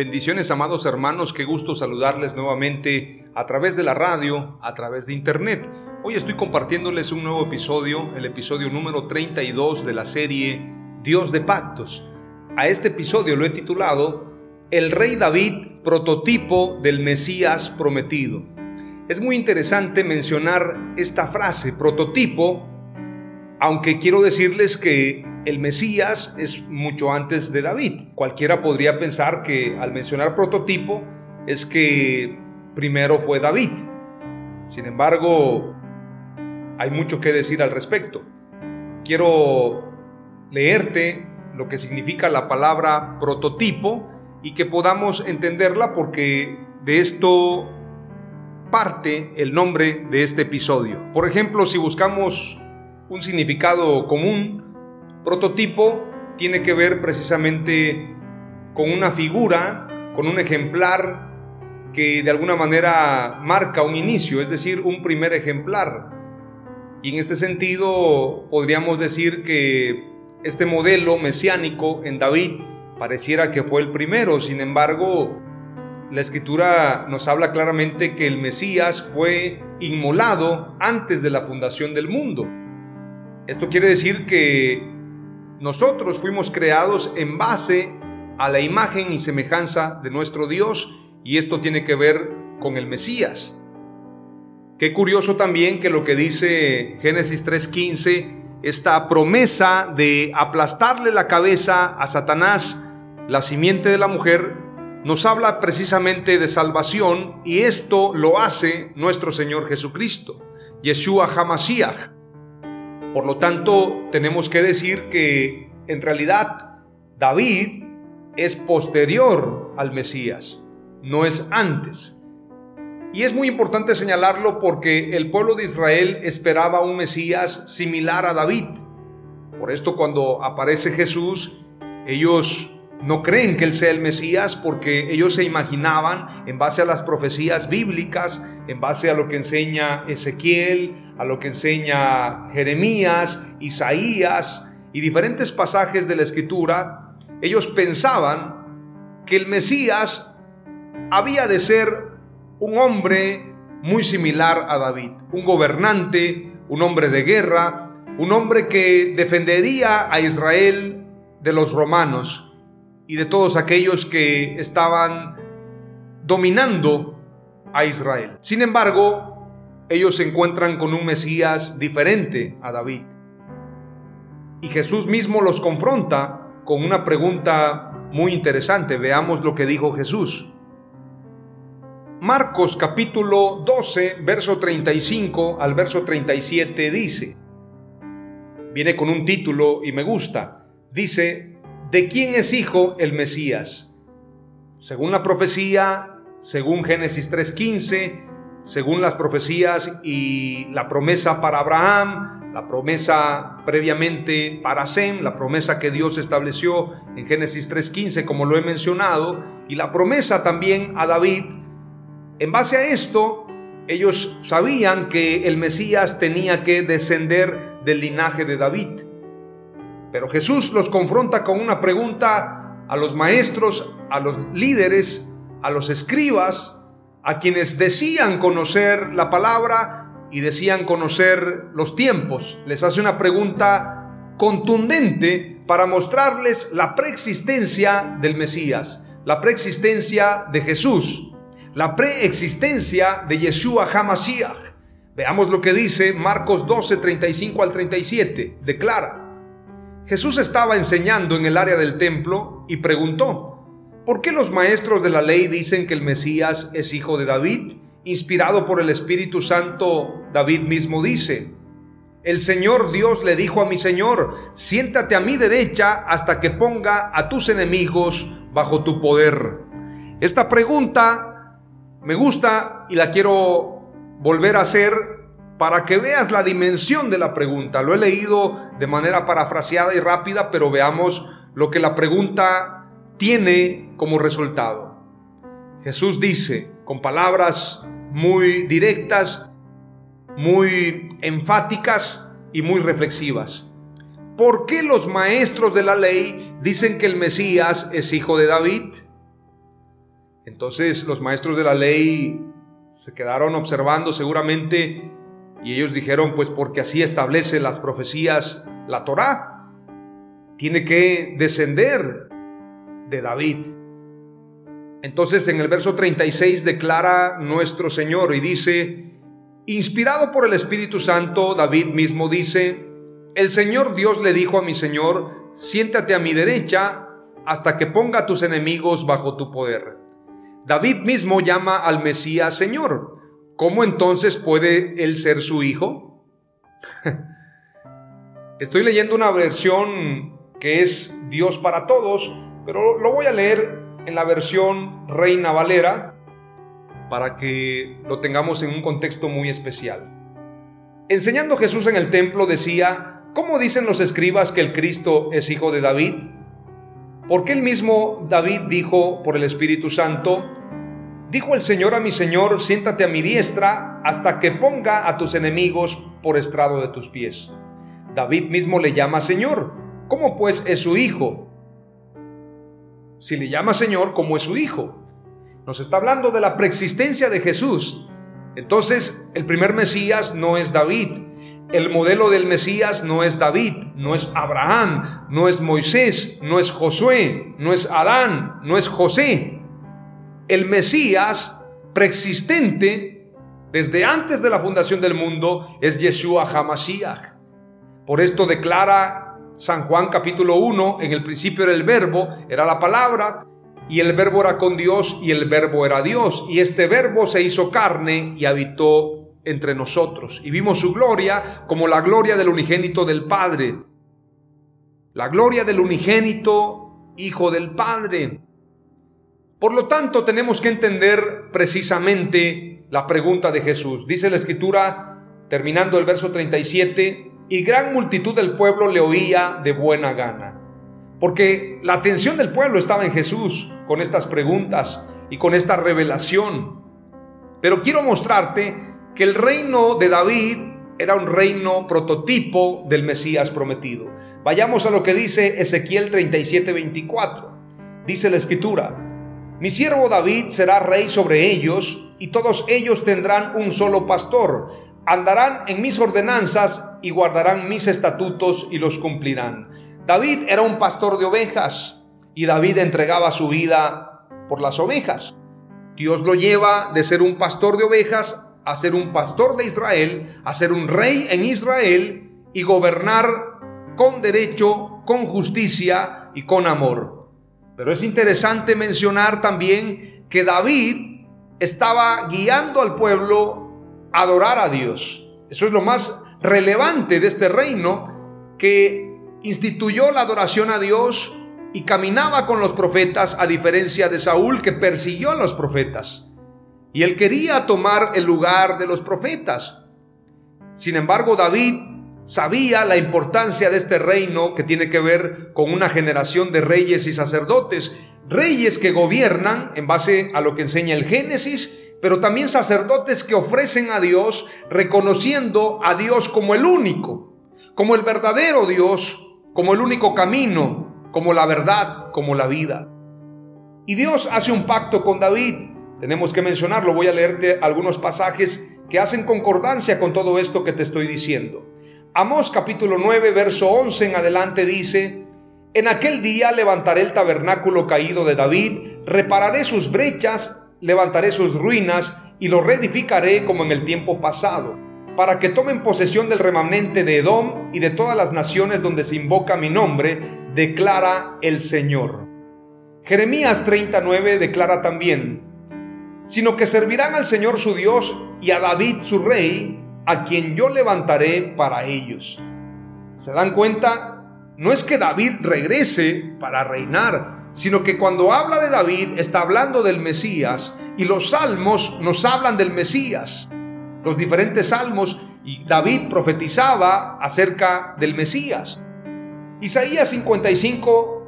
Bendiciones, amados hermanos, qué gusto saludarles nuevamente a través de la radio, a través de internet. Hoy estoy compartiéndoles un nuevo episodio, el episodio número 32 de la serie Dios de Pactos. A este episodio lo he titulado El Rey David, prototipo del Mesías prometido. Es muy interesante mencionar esta frase, prototipo, aunque quiero decirles que el Mesías es mucho antes de David. Cualquiera podría pensar que al mencionar prototipo es que primero fue David. Sin embargo, hay mucho que decir al respecto. Quiero leerte lo que significa la palabra prototipo y que podamos entenderla porque de esto parte el nombre de este episodio. Por ejemplo, si buscamos un significado común, Prototipo tiene que ver precisamente con una figura, con un ejemplar que de alguna manera marca un inicio, es decir, un primer ejemplar. Y en este sentido podríamos decir que este modelo mesiánico en David pareciera que fue el primero, sin embargo, la escritura nos habla claramente que el Mesías fue inmolado antes de la fundación del mundo. Esto quiere decir que nosotros fuimos creados en base a la imagen y semejanza de nuestro Dios y esto tiene que ver con el Mesías. Qué curioso también que lo que dice Génesis 3:15, esta promesa de aplastarle la cabeza a Satanás, la simiente de la mujer, nos habla precisamente de salvación y esto lo hace nuestro Señor Jesucristo, Yeshua Hamashiach. Por lo tanto, tenemos que decir que en realidad David es posterior al Mesías, no es antes. Y es muy importante señalarlo porque el pueblo de Israel esperaba un Mesías similar a David. Por esto cuando aparece Jesús, ellos no creen que Él sea el Mesías porque ellos se imaginaban en base a las profecías bíblicas, en base a lo que enseña Ezequiel, a lo que enseña Jeremías, Isaías y diferentes pasajes de la escritura, ellos pensaban que el Mesías había de ser un hombre muy similar a David, un gobernante, un hombre de guerra, un hombre que defendería a Israel de los romanos y de todos aquellos que estaban dominando a Israel. Sin embargo, ellos se encuentran con un Mesías diferente a David. Y Jesús mismo los confronta con una pregunta muy interesante. Veamos lo que dijo Jesús. Marcos capítulo 12, verso 35 al verso 37 dice, viene con un título y me gusta, dice, ¿De quién es hijo el Mesías? Según la profecía, según Génesis 3.15, según las profecías y la promesa para Abraham, la promesa previamente para Sem, la promesa que Dios estableció en Génesis 3.15, como lo he mencionado, y la promesa también a David, en base a esto, ellos sabían que el Mesías tenía que descender del linaje de David. Pero Jesús los confronta con una pregunta a los maestros, a los líderes a los escribas, a quienes decían conocer la palabra y decían conocer los tiempos. Les hace una pregunta contundente para mostrarles la preexistencia del Mesías, la preexistencia de Jesús, la preexistencia de Yeshua HaMashiach. Veamos lo que dice Marcos 12, 35 al 37. Declara, Jesús estaba enseñando en el área del templo y preguntó, ¿por qué los maestros de la ley dicen que el Mesías es hijo de David? Inspirado por el Espíritu Santo, David mismo dice, el Señor Dios le dijo a mi Señor, siéntate a mi derecha hasta que ponga a tus enemigos bajo tu poder. Esta pregunta me gusta y la quiero volver a hacer para que veas la dimensión de la pregunta. Lo he leído de manera parafraseada y rápida, pero veamos lo que la pregunta tiene como resultado. Jesús dice con palabras muy directas, muy enfáticas y muy reflexivas. ¿Por qué los maestros de la ley dicen que el Mesías es hijo de David? Entonces los maestros de la ley se quedaron observando seguramente y ellos dijeron, pues porque así establece las profecías la Torá. Tiene que descender de David. Entonces en el verso 36 declara nuestro Señor y dice, inspirado por el Espíritu Santo, David mismo dice, el Señor Dios le dijo a mi Señor, siéntate a mi derecha hasta que ponga a tus enemigos bajo tu poder. David mismo llama al Mesías Señor. ¿Cómo entonces puede él ser su hijo? Estoy leyendo una versión que es Dios para todos, pero lo voy a leer en la versión Reina Valera para que lo tengamos en un contexto muy especial. Enseñando Jesús en el templo decía, ¿cómo dicen los escribas que el Cristo es hijo de David? Porque el mismo David dijo por el Espíritu Santo, dijo el Señor a mi Señor, siéntate a mi diestra hasta que ponga a tus enemigos por estrado de tus pies. David mismo le llama Señor. ¿Cómo pues es su hijo? Si le llama Señor, ¿cómo es su hijo? Nos está hablando de la preexistencia de Jesús. Entonces, el primer Mesías no es David, el modelo del Mesías no es David, no es Abraham, no es Moisés, no es Josué, no es Adán, no es José. El Mesías preexistente desde antes de la fundación del mundo es Yeshua HaMashiach. Por esto declara San Juan capítulo 1, en el principio era el verbo, era la palabra, y el verbo era con Dios y el verbo era Dios, y este verbo se hizo carne y habitó entre nosotros y vimos su gloria como la gloria del unigénito del Padre. La gloria del unigénito Hijo del Padre. Por lo tanto, tenemos que entender precisamente la pregunta de Jesús. Dice la escritura, terminando el verso 37, y gran multitud del pueblo le oía de buena gana. Porque la atención del pueblo estaba en Jesús con estas preguntas y con esta revelación. Pero quiero mostrarte que el reino de David era un reino prototipo del Mesías prometido. Vayamos a lo que dice Ezequiel 37:24. Dice la escritura, mi siervo David será rey sobre ellos y todos ellos tendrán un solo pastor. Andarán en mis ordenanzas y guardarán mis estatutos y los cumplirán. David era un pastor de ovejas y David entregaba su vida por las ovejas. Dios lo lleva de ser un pastor de ovejas a ser un pastor de Israel, a ser un rey en Israel y gobernar con derecho, con justicia y con amor. Pero es interesante mencionar también que David estaba guiando al pueblo a adorar a Dios. Eso es lo más relevante de este reino que instituyó la adoración a Dios y caminaba con los profetas a diferencia de Saúl que persiguió a los profetas. Y él quería tomar el lugar de los profetas. Sin embargo, David sabía la importancia de este reino que tiene que ver con una generación de reyes y sacerdotes, reyes que gobiernan en base a lo que enseña el Génesis, pero también sacerdotes que ofrecen a Dios reconociendo a Dios como el único, como el verdadero Dios, como el único camino, como la verdad, como la vida. Y Dios hace un pacto con David. Tenemos que mencionarlo, voy a leerte algunos pasajes que hacen concordancia con todo esto que te estoy diciendo. Amós capítulo 9, verso 11 en adelante dice, En aquel día levantaré el tabernáculo caído de David, repararé sus brechas, levantaré sus ruinas y lo reedificaré como en el tiempo pasado, para que tomen posesión del remanente de Edom y de todas las naciones donde se invoca mi nombre, declara el Señor. Jeremías 39 declara también, sino que servirán al Señor su Dios y a David su rey, a quien yo levantaré para ellos. ¿Se dan cuenta? No es que David regrese para reinar, sino que cuando habla de David está hablando del Mesías y los salmos nos hablan del Mesías. Los diferentes salmos y David profetizaba acerca del Mesías. Isaías 55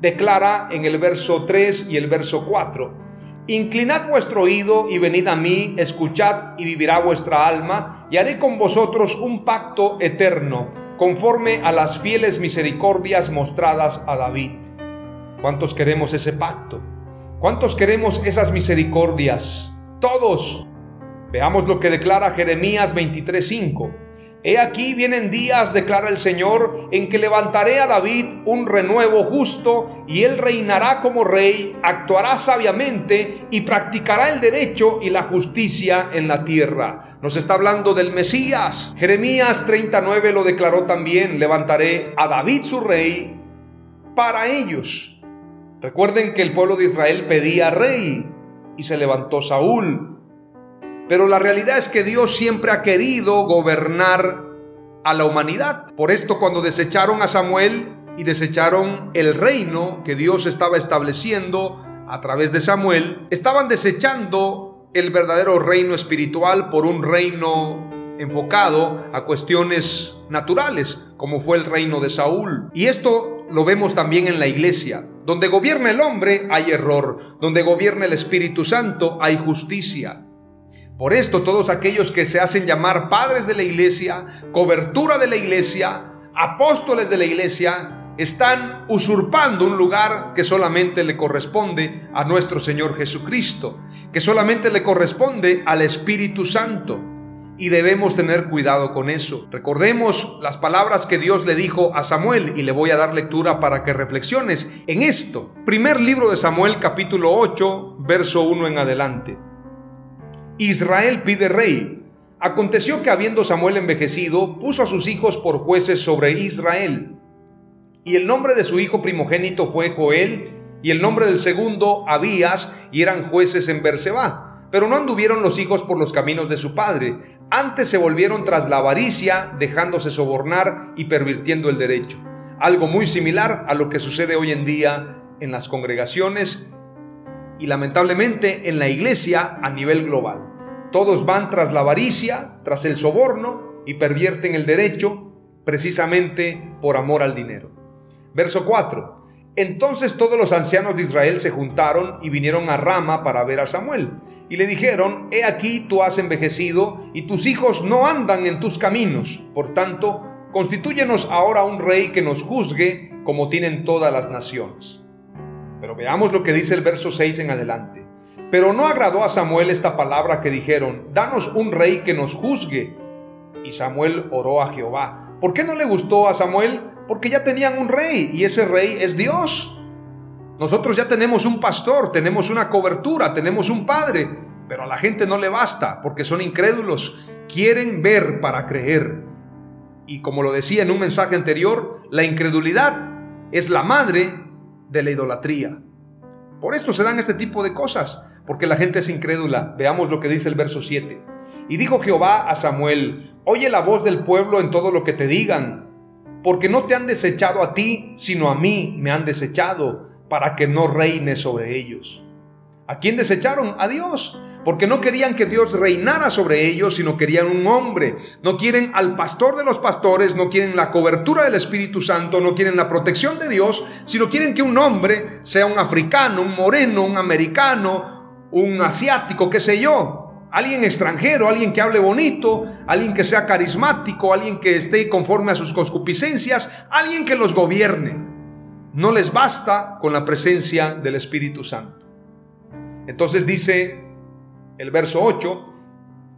declara en el verso 3 y el verso 4, Inclinad vuestro oído y venid a mí, escuchad y vivirá vuestra alma, y haré con vosotros un pacto eterno, conforme a las fieles misericordias mostradas a David. ¿Cuántos queremos ese pacto? ¿Cuántos queremos esas misericordias? Todos. Veamos lo que declara Jeremías 23:5. He aquí vienen días, declara el Señor, en que levantaré a David un renuevo justo, y él reinará como rey, actuará sabiamente y practicará el derecho y la justicia en la tierra. Nos está hablando del Mesías. Jeremías 39 lo declaró también, levantaré a David su rey para ellos. Recuerden que el pueblo de Israel pedía rey y se levantó Saúl pero la realidad es que Dios siempre ha querido gobernar a la humanidad. Por esto cuando desecharon a Samuel y desecharon el reino que Dios estaba estableciendo a través de Samuel, estaban desechando el verdadero reino espiritual por un reino enfocado a cuestiones naturales, como fue el reino de Saúl. Y esto lo vemos también en la iglesia. Donde gobierna el hombre hay error, donde gobierna el Espíritu Santo hay justicia. Por esto todos aquellos que se hacen llamar padres de la iglesia, cobertura de la iglesia, apóstoles de la iglesia, están usurpando un lugar que solamente le corresponde a nuestro Señor Jesucristo, que solamente le corresponde al Espíritu Santo. Y debemos tener cuidado con eso. Recordemos las palabras que Dios le dijo a Samuel y le voy a dar lectura para que reflexiones en esto. Primer libro de Samuel capítulo 8, verso 1 en adelante. Israel pide rey. Aconteció que habiendo Samuel envejecido, puso a sus hijos por jueces sobre Israel. Y el nombre de su hijo primogénito fue Joel, y el nombre del segundo Abías, y eran jueces en Berseba. Pero no anduvieron los hijos por los caminos de su padre, antes se volvieron tras la avaricia, dejándose sobornar y pervirtiendo el derecho. Algo muy similar a lo que sucede hoy en día en las congregaciones y lamentablemente en la iglesia a nivel global. Todos van tras la avaricia, tras el soborno y pervierten el derecho precisamente por amor al dinero. Verso 4. Entonces todos los ancianos de Israel se juntaron y vinieron a Rama para ver a Samuel. Y le dijeron, He aquí tú has envejecido y tus hijos no andan en tus caminos. Por tanto, constitúyenos ahora un rey que nos juzgue como tienen todas las naciones. Pero veamos lo que dice el verso 6 en adelante. Pero no agradó a Samuel esta palabra que dijeron, danos un rey que nos juzgue. Y Samuel oró a Jehová. ¿Por qué no le gustó a Samuel? Porque ya tenían un rey y ese rey es Dios. Nosotros ya tenemos un pastor, tenemos una cobertura, tenemos un padre, pero a la gente no le basta porque son incrédulos, quieren ver para creer. Y como lo decía en un mensaje anterior, la incredulidad es la madre de la idolatría. Por esto se dan este tipo de cosas, porque la gente es incrédula. Veamos lo que dice el verso 7. Y dijo Jehová a Samuel, oye la voz del pueblo en todo lo que te digan, porque no te han desechado a ti, sino a mí me han desechado, para que no reine sobre ellos. ¿A quién desecharon? A Dios porque no querían que Dios reinara sobre ellos, sino querían un hombre. No quieren al pastor de los pastores, no quieren la cobertura del Espíritu Santo, no quieren la protección de Dios, sino quieren que un hombre sea un africano, un moreno, un americano, un asiático, qué sé yo. Alguien extranjero, alguien que hable bonito, alguien que sea carismático, alguien que esté conforme a sus concupiscencias, alguien que los gobierne. no les basta con la presencia del Espíritu Santo. Entonces dice el verso 8,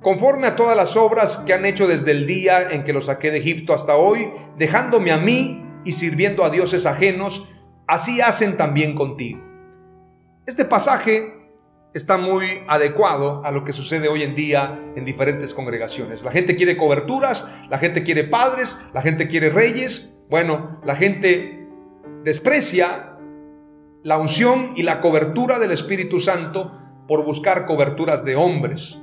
conforme a todas las obras que han hecho desde el día en que los saqué de Egipto hasta hoy, dejándome a mí y sirviendo a dioses ajenos, así hacen también contigo. Este pasaje está muy adecuado a lo que sucede hoy en día en diferentes congregaciones. La gente quiere coberturas, la gente quiere padres, la gente quiere reyes. Bueno, la gente desprecia la unción y la cobertura del Espíritu Santo por buscar coberturas de hombres.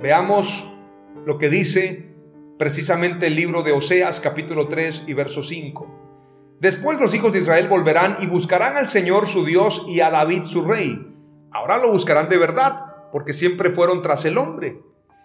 Veamos lo que dice precisamente el libro de Oseas capítulo 3 y verso 5. Después los hijos de Israel volverán y buscarán al Señor su Dios y a David su rey Ahora lo buscarán de verdad, porque siempre fueron tras el hombre.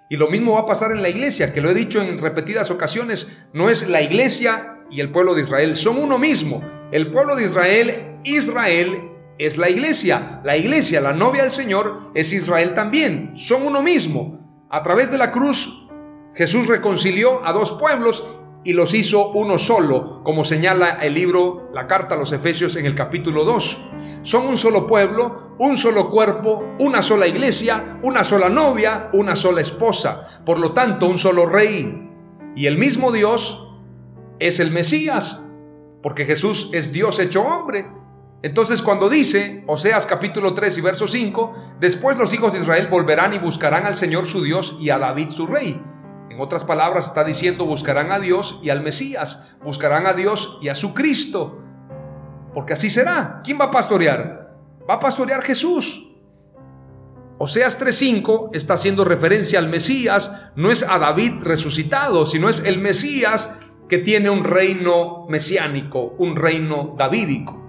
Y lo mismo va a pasar en la iglesia, que lo he dicho en repetidas ocasiones, no es la iglesia y el pueblo de Israel, son uno mismo. El pueblo de Israel, Israel es la iglesia. La iglesia, la novia del Señor, es Israel también. Son uno mismo. A través de la cruz, Jesús reconcilió a dos pueblos y los hizo uno solo, como señala el libro, la carta a los Efesios en el capítulo 2. Son un solo pueblo, un solo cuerpo, una sola iglesia, una sola novia, una sola esposa. Por lo tanto, un solo rey. Y el mismo Dios es el Mesías, porque Jesús es Dios hecho hombre. Entonces cuando dice, Oseas capítulo 3 y verso 5, después los hijos de Israel volverán y buscarán al Señor su Dios y a David su rey. En otras palabras está diciendo buscarán a Dios y al Mesías, buscarán a Dios y a su Cristo. Porque así será. ¿Quién va a pastorear? Va a pastorear Jesús. Oseas 3.5 está haciendo referencia al Mesías, no es a David resucitado, sino es el Mesías que tiene un reino mesiánico, un reino davídico.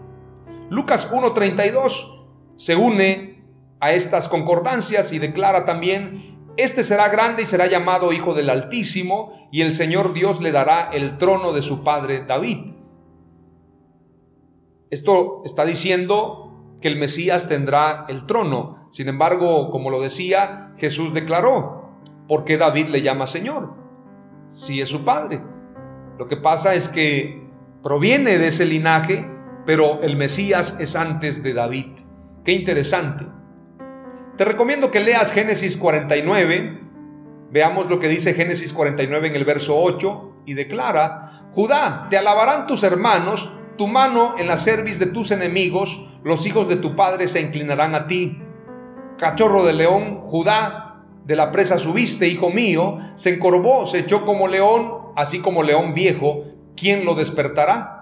Lucas 1.32 se une a estas concordancias y declara también, este será grande y será llamado Hijo del Altísimo, y el Señor Dios le dará el trono de su padre David. Esto está diciendo que el Mesías tendrá el trono. Sin embargo, como lo decía, Jesús declaró, ¿por qué David le llama Señor? Si es su padre. Lo que pasa es que proviene de ese linaje, pero el Mesías es antes de David. Qué interesante. Te recomiendo que leas Génesis 49. Veamos lo que dice Génesis 49 en el verso 8 y declara, Judá, te alabarán tus hermanos, tu mano en la cerviz de tus enemigos, los hijos de tu padre se inclinarán a ti. Cachorro de león, Judá, de la presa subiste, hijo mío, se encorvó, se echó como león, así como león viejo, ¿quién lo despertará?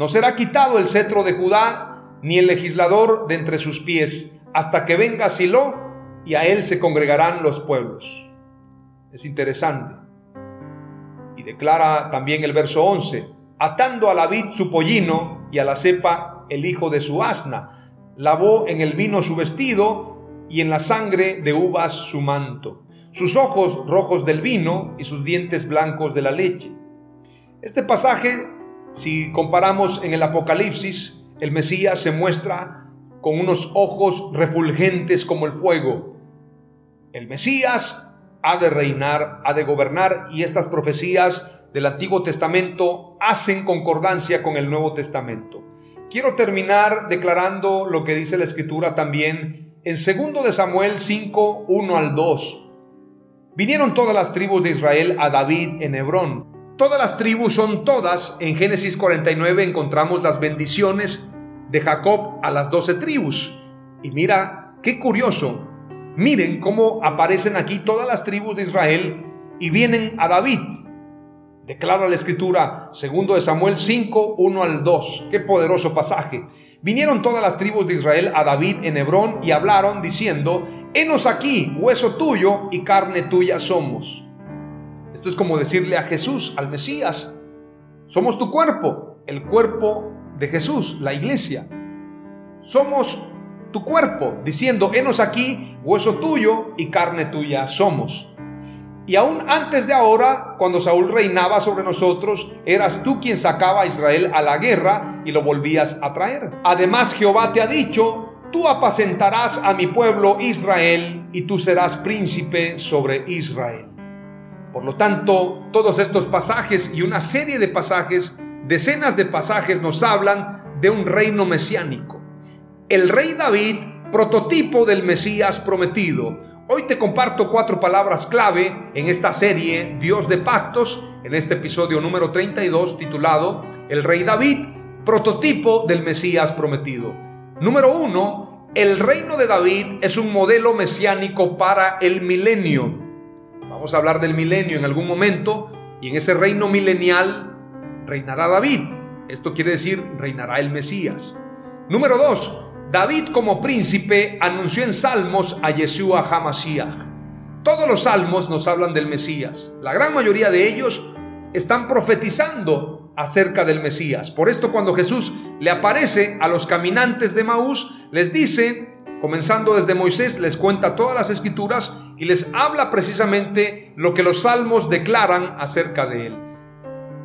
No será quitado el cetro de Judá, ni el legislador de entre sus pies, hasta que venga Silo, y a él se congregarán los pueblos. Es interesante. Y declara también el verso 11, atando a la vid su pollino y a la cepa el hijo de su asna. Lavó en el vino su vestido y en la sangre de uvas su manto. Sus ojos rojos del vino y sus dientes blancos de la leche. Este pasaje, si comparamos en el Apocalipsis, el Mesías se muestra con unos ojos refulgentes como el fuego. El Mesías ha de reinar, ha de gobernar y estas profecías del Antiguo Testamento hacen concordancia con el Nuevo Testamento. Quiero terminar declarando lo que dice la Escritura también en 2 de Samuel 5, 1 al 2. Vinieron todas las tribus de Israel a David en Hebrón. Todas las tribus son todas. En Génesis 49 encontramos las bendiciones de Jacob a las doce tribus. Y mira, qué curioso. Miren cómo aparecen aquí todas las tribus de Israel y vienen a David. Declara la escritura, segundo de Samuel 5, 1 al 2. Qué poderoso pasaje. Vinieron todas las tribus de Israel a David en Hebrón y hablaron diciendo, Henos aquí, hueso tuyo y carne tuya somos. Esto es como decirle a Jesús, al Mesías, somos tu cuerpo, el cuerpo de Jesús, la iglesia. Somos tu cuerpo, diciendo, henos aquí, hueso tuyo y carne tuya somos. Y aún antes de ahora, cuando Saúl reinaba sobre nosotros, eras tú quien sacaba a Israel a la guerra y lo volvías a traer. Además, Jehová te ha dicho, tú apacentarás a mi pueblo Israel y tú serás príncipe sobre Israel. Por lo tanto, todos estos pasajes y una serie de pasajes, decenas de pasajes nos hablan de un reino mesiánico. El rey David, prototipo del Mesías prometido. Hoy te comparto cuatro palabras clave en esta serie Dios de Pactos, en este episodio número 32 titulado El rey David, prototipo del Mesías prometido. Número uno, el reino de David es un modelo mesiánico para el milenio. Vamos a hablar del milenio en algún momento y en ese reino milenial reinará David. Esto quiere decir reinará el Mesías. Número dos, David como príncipe anunció en salmos a Yeshua HaMashiach. Todos los salmos nos hablan del Mesías. La gran mayoría de ellos están profetizando acerca del Mesías. Por esto cuando Jesús le aparece a los caminantes de Maús, les dice, comenzando desde Moisés, les cuenta todas las escrituras y les habla precisamente lo que los salmos declaran acerca de él.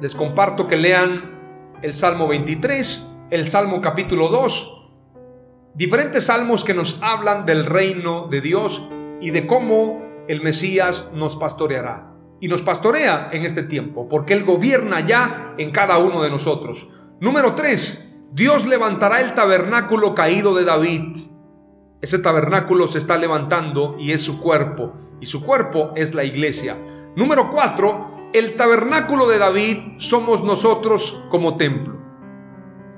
Les comparto que lean el Salmo 23, el Salmo capítulo 2, diferentes salmos que nos hablan del reino de Dios y de cómo el Mesías nos pastoreará. Y nos pastorea en este tiempo, porque Él gobierna ya en cada uno de nosotros. Número 3. Dios levantará el tabernáculo caído de David. Ese tabernáculo se está levantando y es su cuerpo. Y su cuerpo es la iglesia. Número 4. El tabernáculo de David somos nosotros como templo.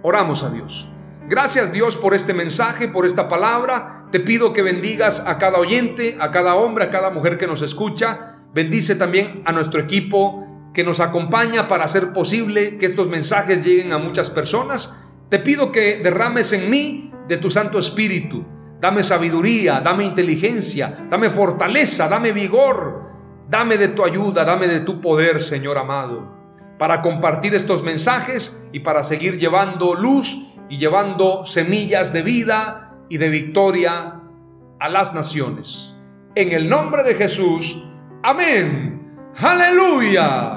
Oramos a Dios. Gracias Dios por este mensaje, por esta palabra. Te pido que bendigas a cada oyente, a cada hombre, a cada mujer que nos escucha. Bendice también a nuestro equipo que nos acompaña para hacer posible que estos mensajes lleguen a muchas personas. Te pido que derrames en mí de tu Santo Espíritu. Dame sabiduría, dame inteligencia, dame fortaleza, dame vigor. Dame de tu ayuda, dame de tu poder, Señor amado, para compartir estos mensajes y para seguir llevando luz y llevando semillas de vida y de victoria a las naciones. En el nombre de Jesús, amén. Aleluya.